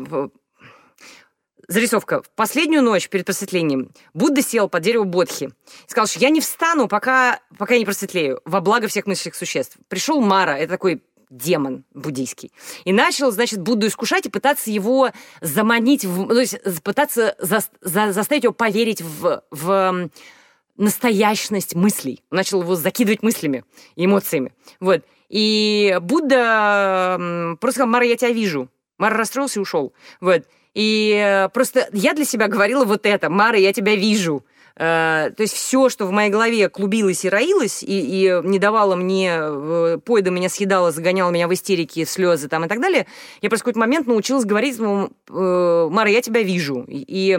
Зарисовка. В последнюю ночь перед просветлением Будда сел под дерево Бодхи и сказал, что я не встану, пока, пока я не просветлею, во благо всех мыслящих существ. Пришел Мара, это такой демон буддийский. И начал, значит, Будду искушать и пытаться его заманить, в, то есть пытаться за, за, заставить его поверить в, в настоящность мыслей. Начал его закидывать мыслями эмоциями. Вот. И Будда просто сказал, Мара, я тебя вижу. Мара расстроился и ушел. Вот. И просто я для себя говорила вот это. Мара, я тебя вижу. Э, то есть все, что в моей голове клубилось и роилось, и, и не давало мне, э, поеда меня съедало, загоняло меня в истерики, слезы там и так далее, я просто в какой-то момент научилась говорить, ну, Мара, я тебя вижу. И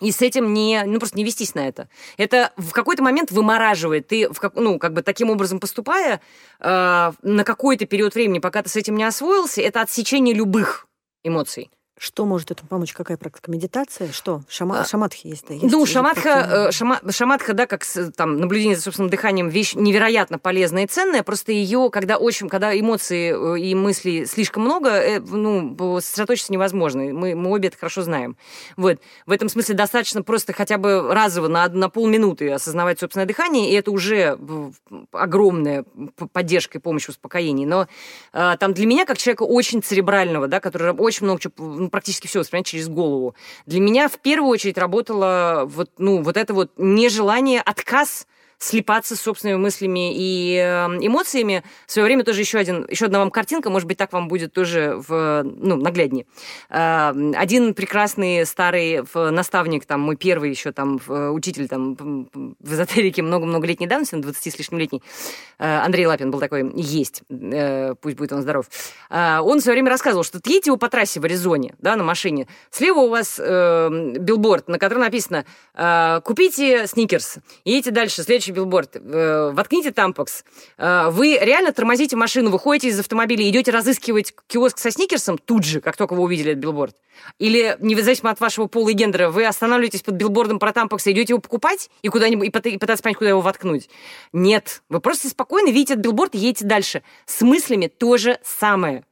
и с этим не, ну, просто не вестись на это. Это в какой-то момент вымораживает. Ты, в как, ну, как бы таким образом поступая, э, на какой-то период времени, пока ты с этим не освоился, это отсечение любых эмоций. Что может этому помочь? Какая практика? Медитация? Что? Шама... А, шаматхи есть? Да, есть ну, шаматха, э, шама... шаматха, да, как там, наблюдение за собственным дыханием, вещь невероятно полезная и ценная. Просто ее, когда очень, когда эмоций э, и мыслей слишком много, э, ну, сосредоточиться невозможно. Мы, мы обе это хорошо знаем. Вот. В этом смысле достаточно просто хотя бы разово на, на полминуты осознавать собственное дыхание, и это уже огромная поддержка и помощь в успокоении. Но там для меня, как человека очень церебрального, да, который очень много чего ну, практически все воспринимать через голову. Для меня в первую очередь работало вот, ну, вот это вот нежелание, отказ слепаться собственными мыслями и эм, эмоциями. В свое время тоже еще, один, еще одна вам картинка, может быть, так вам будет тоже в, ну, нагляднее. Эм, один прекрасный старый наставник, там, мой первый еще там учитель там, в эзотерике много-много лет давности, 20 с лишним летний, э, Андрей Лапин был такой, есть, э, пусть будет он здоров. Э, он в свое время рассказывал, что едете вы по трассе в Аризоне, да, на машине, слева у вас э, билборд, на котором написано «Купите сникерс», едете дальше, следующий билборд, э, воткните тампокс. Э, вы реально тормозите машину, выходите из автомобиля, идете разыскивать киоск со сникерсом тут же, как только вы увидели этот билборд? Или, независимо от вашего пола и гендера, вы останавливаетесь под билбордом про тампокс и идете его покупать и куда-нибудь и пытаться понять, куда его воткнуть? Нет. Вы просто спокойно видите этот билборд и едете дальше. С мыслями то же самое.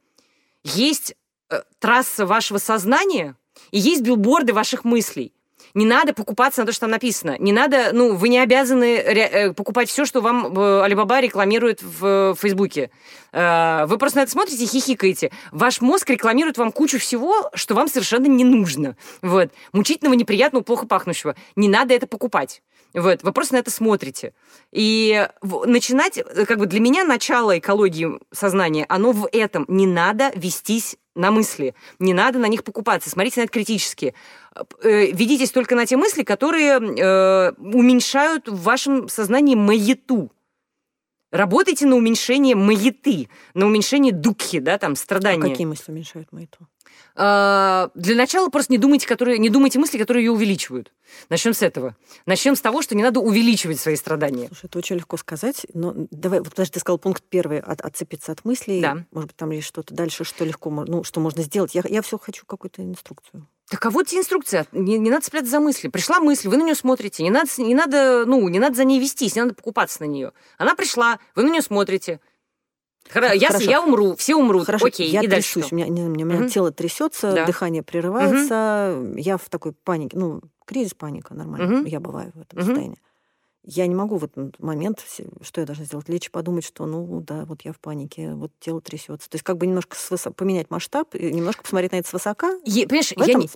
Есть э, трасса вашего сознания и есть билборды ваших мыслей. Не надо покупаться на то, что там написано. Не надо, ну, вы не обязаны э, покупать все, что вам Алибаба рекламирует в Фейсбуке. Э, вы просто на это смотрите и хихикаете. Ваш мозг рекламирует вам кучу всего, что вам совершенно не нужно. Вот. Мучительного, неприятного, плохо пахнущего. Не надо это покупать. Вот, вы просто на это смотрите. И начинать, э, как бы для меня начало экологии сознания, оно в этом. Не надо вестись на мысли. Не надо на них покупаться. Смотрите на это критически. Э, ведитесь только на те мысли, которые э, уменьшают в вашем сознании маяту. Работайте на уменьшение маяты, на уменьшение дукхи, да, там, страдания. А какие мысли уменьшают маяту? А, для начала просто не думайте, которые, не думайте мысли, которые ее увеличивают. Начнем с этого. Начнем с того, что не надо увеличивать свои страдания. Слушай, это очень легко сказать, но давай, вот подожди, ты сказал пункт первый, от, отцепиться от мыслей. Да. Может быть, там есть что-то дальше, что легко, ну, что можно сделать. Я, я все хочу какую-то инструкцию. Так а вот тебе инструкция. Не, не надо спрятаться за мысли. Пришла мысль, вы на нее смотрите. Не надо, не надо, ну, не надо за ней вестись, не надо покупаться на нее. Она пришла, вы на нее смотрите. Хорошо. Я, я умру, все умрут. Хорошо, Окей, я и трясусь, дальше у меня, у меня угу. тело трясется, да. дыхание прерывается, угу. я в такой панике, ну, кризис, паника, нормально, угу. я бываю в этом угу. состоянии. Я не могу в этот момент, что я должна сделать, лечь и подумать, что, ну, да, вот я в панике, вот тело трясется. То есть как бы немножко свысо... поменять масштаб, и немножко посмотреть на это свысока. Е, понимаешь, я не...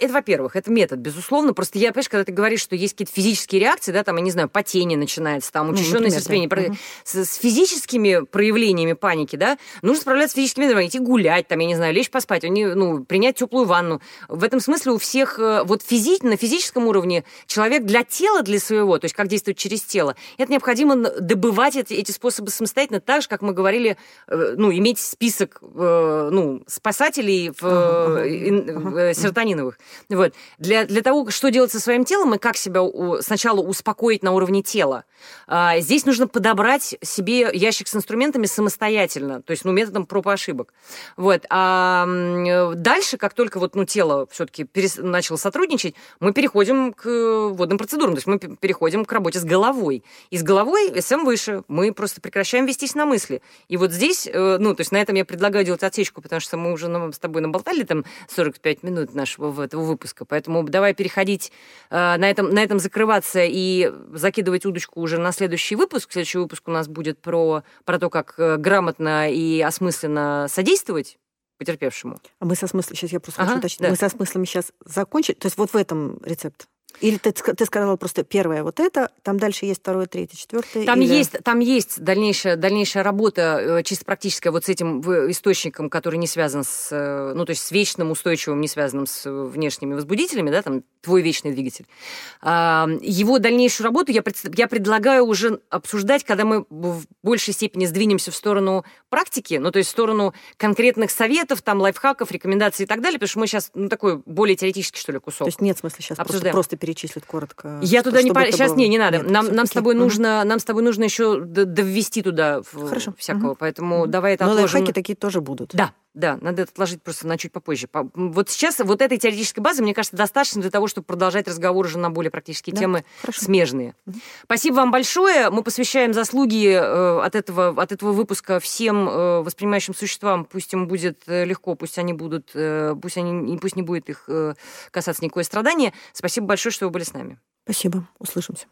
это, во-первых, это метод, безусловно. Просто я, понимаешь, когда ты говоришь, что есть какие-то физические реакции, да, там, я не знаю, потение начинается, там, учащенное ну, состояние. Да. Угу. С, с физическими проявлениями паники, да, нужно справляться с физическими, методами, идти гулять, там, я не знаю, лечь поспать, они, ну, принять теплую ванну. В этом смысле у всех э, вот физи... на физическом уровне человек для тела, для своего, то есть как действует через тело, это необходимо добывать эти, эти способы самостоятельно, так же, как мы говорили, э, ну, иметь список э, ну, спасателей в, uh-huh. серотониновых. Вот. Для, для того, что делать со своим телом и как себя сначала успокоить на уровне тела, а, здесь нужно подобрать себе ящик с инструментами самостоятельно, то есть ну, методом проб и ошибок. Вот. А дальше, как только вот, ну, тело все-таки перес... начало сотрудничать, мы переходим к водным процедурам, то есть мы переходим к работе с головой. И с головой СМ выше. Мы просто прекращаем вестись на мысли. И вот здесь, э, ну, то есть на этом я предлагаю делать отсечку, потому что мы уже ну, с тобой наболтали там 45 минут нашего этого выпуска. Поэтому давай переходить э, на этом, на этом закрываться и закидывать удочку уже на следующий выпуск. Следующий выпуск у нас будет про, про то, как э, грамотно и осмысленно содействовать потерпевшему. А мы со смыслом, сейчас я просто ага, хочу уточнить, да. мы со смыслом сейчас закончили, то есть вот в этом рецепт? Или ты, ты сказала просто первое вот это, там дальше есть второе, третье, четвертое? Там или... есть, там есть дальнейшая, дальнейшая работа э, чисто практическая вот с этим источником, который не связан с, э, ну, то есть с вечным, устойчивым, не связанным с внешними возбудителями, да, там твой вечный двигатель. А, его дальнейшую работу я, пред, я предлагаю уже обсуждать, когда мы в большей степени сдвинемся в сторону практики, ну, то есть в сторону конкретных советов, там, лайфхаков, рекомендаций и так далее, потому что мы сейчас, ну, такой более теоретический, что ли, кусок. То есть нет смысла сейчас обсуждаем. просто, просто перечислить коротко? Я туда не... По... Сейчас было... не, не надо. Нет, нам, нам, с тобой угу. нужно, нам с тобой нужно еще доввести туда Хорошо. всякого, угу. поэтому угу. давай это Но отложим. лайфхаки такие тоже будут. Да, да, надо это отложить просто на чуть попозже. Вот сейчас вот этой теоретической базы, мне кажется, достаточно для того, чтобы продолжать разговор уже на более практические да, темы, хорошо. смежные. Угу. Спасибо вам большое. Мы посвящаем заслуги э, от, этого, от этого выпуска всем э, воспринимающим существам. Пусть им будет э, легко, пусть они будут, пусть, они, пусть не будет их касаться никакое страдание. Спасибо большое, что вы были с нами. Спасибо. Услышимся.